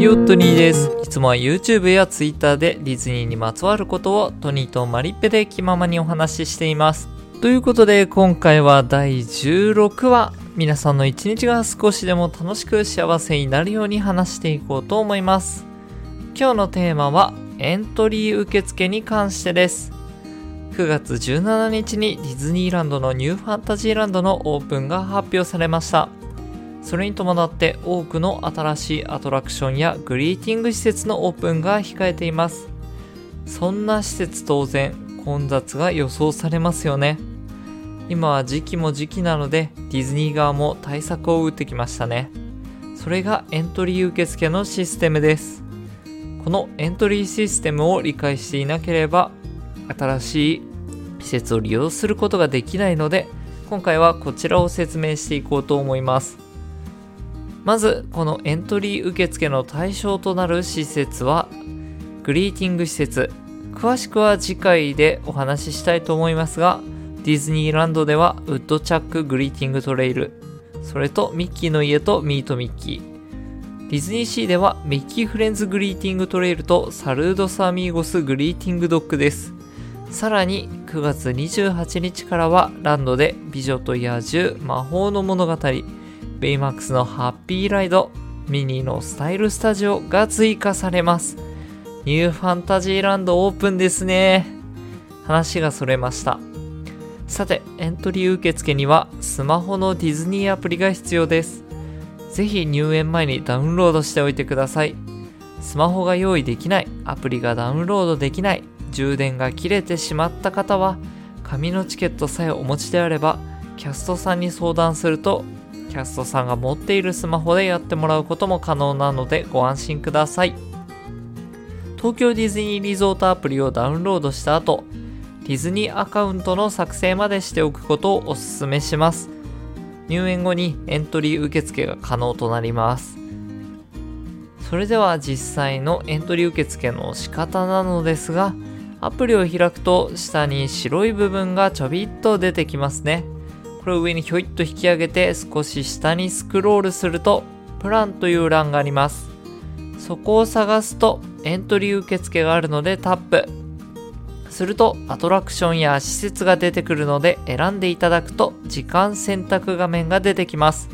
ヨットニーです。いつもは YouTube や Twitter でディズニーにまつわることをトニーとマリッペで気ままにお話ししています。ということで今回は第16話、皆さんの一日が少しでも楽しく幸せになるように話していこうと思います。今日のテーマはエントリー受付に関してです。9月17日にディズニーランドのニューファンタジーランドのオープンが発表されました。それに伴って多くの新しいアトラクションやグリーティング施設のオープンが控えています。そんな施設当然混雑が予想されますよね。今は時期も時期なのでディズニー側も対策を打ってきましたね。それがエントリー受付のシステムです。このエントリーシステムを理解していなければ新しい施設を利用することができないので今回はこちらを説明していこうと思います。まずこのエントリー受付の対象となる施設はグリーティング施設。詳しくは次回でお話ししたいと思いますがディズニーランドではウッドチャックグリーティングトレイル。それとミッキーの家とミートミッキー。ディズニーシーではミッキーフレンズグリーティングトレイルとサルードスアミーゴスグリーティングドッグです。さらに9月28日からはランドで美女と野獣魔法の物語。ベイマックスのハッピーライド、ミニのスタイルスタジオが追加されます。ニューファンタジーランドオープンですね。話がそれました。さて、エントリー受付にはスマホのディズニーアプリが必要です。ぜひ入園前にダウンロードしておいてください。スマホが用意できない、アプリがダウンロードできない、充電が切れてしまった方は、紙のチケットさえお持ちであれば、キャストさんに相談するとキャストさんが持っているスマホでやってもらうことも可能なのでご安心ください。東京ディズニーリゾートアプリをダウンロードした後、ディズニーアカウントの作成までしておくことをお勧めします。入園後にエントリー受付が可能となります。それでは実際のエントリー受付の仕方なのですが、アプリを開くと下に白い部分がちょびっと出てきますね。これを上にひょいっと引き上げて少し下にスクロールするとプランという欄があります。そこを探すとエントリー受付があるのでタップ。するとアトラクションや施設が出てくるので選んでいただくと時間選択画面が出てきます。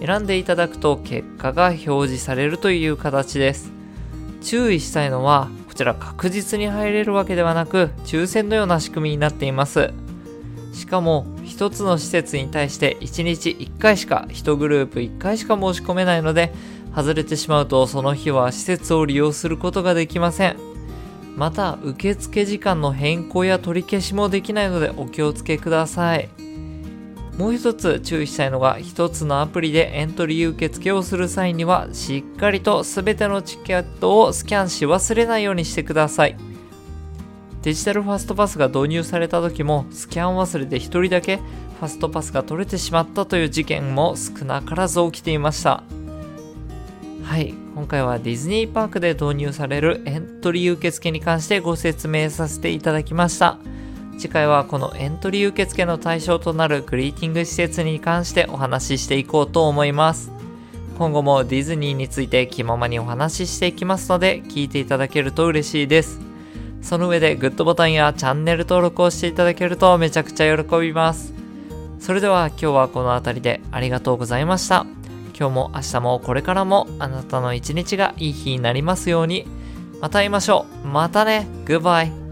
選んでいただくと結果が表示されるという形です。注意したいのはこちら確実に入れるわけではなく抽選のような仕組みになっています。しかも1つの施設に対して1日1回しか1グループ1回しか申し込めないので外れてしまうとその日は施設を利用することができません。また受付時間の変更や取り消しもできないのでお気をつけください。もう一つ注意したいのが一つのアプリでエントリー受付をする際にはしっかりと全てのチケットをスキャンし忘れないようにしてください。デジタルファストパスが導入された時もスキャン忘れで1人だけファストパスが取れてしまったという事件も少なからず起きていました。はい今回はディズニーパークで導入されるエントリー受付に関してご説明させていただきました。次回はこのエントリー受付の対象となるグリーティング施設に関してお話ししていこうと思います。今後もディズニーについて気ままにお話ししていきますので聞いていただけると嬉しいです。その上でグッドボタンやチャンネル登録をしていただけるとめちゃくちゃ喜びます。それでは今日はこの辺りでありがとうございました。今日も明日もこれからもあなたの一日がいい日になりますように。また会いましょう。またね。グッバイ。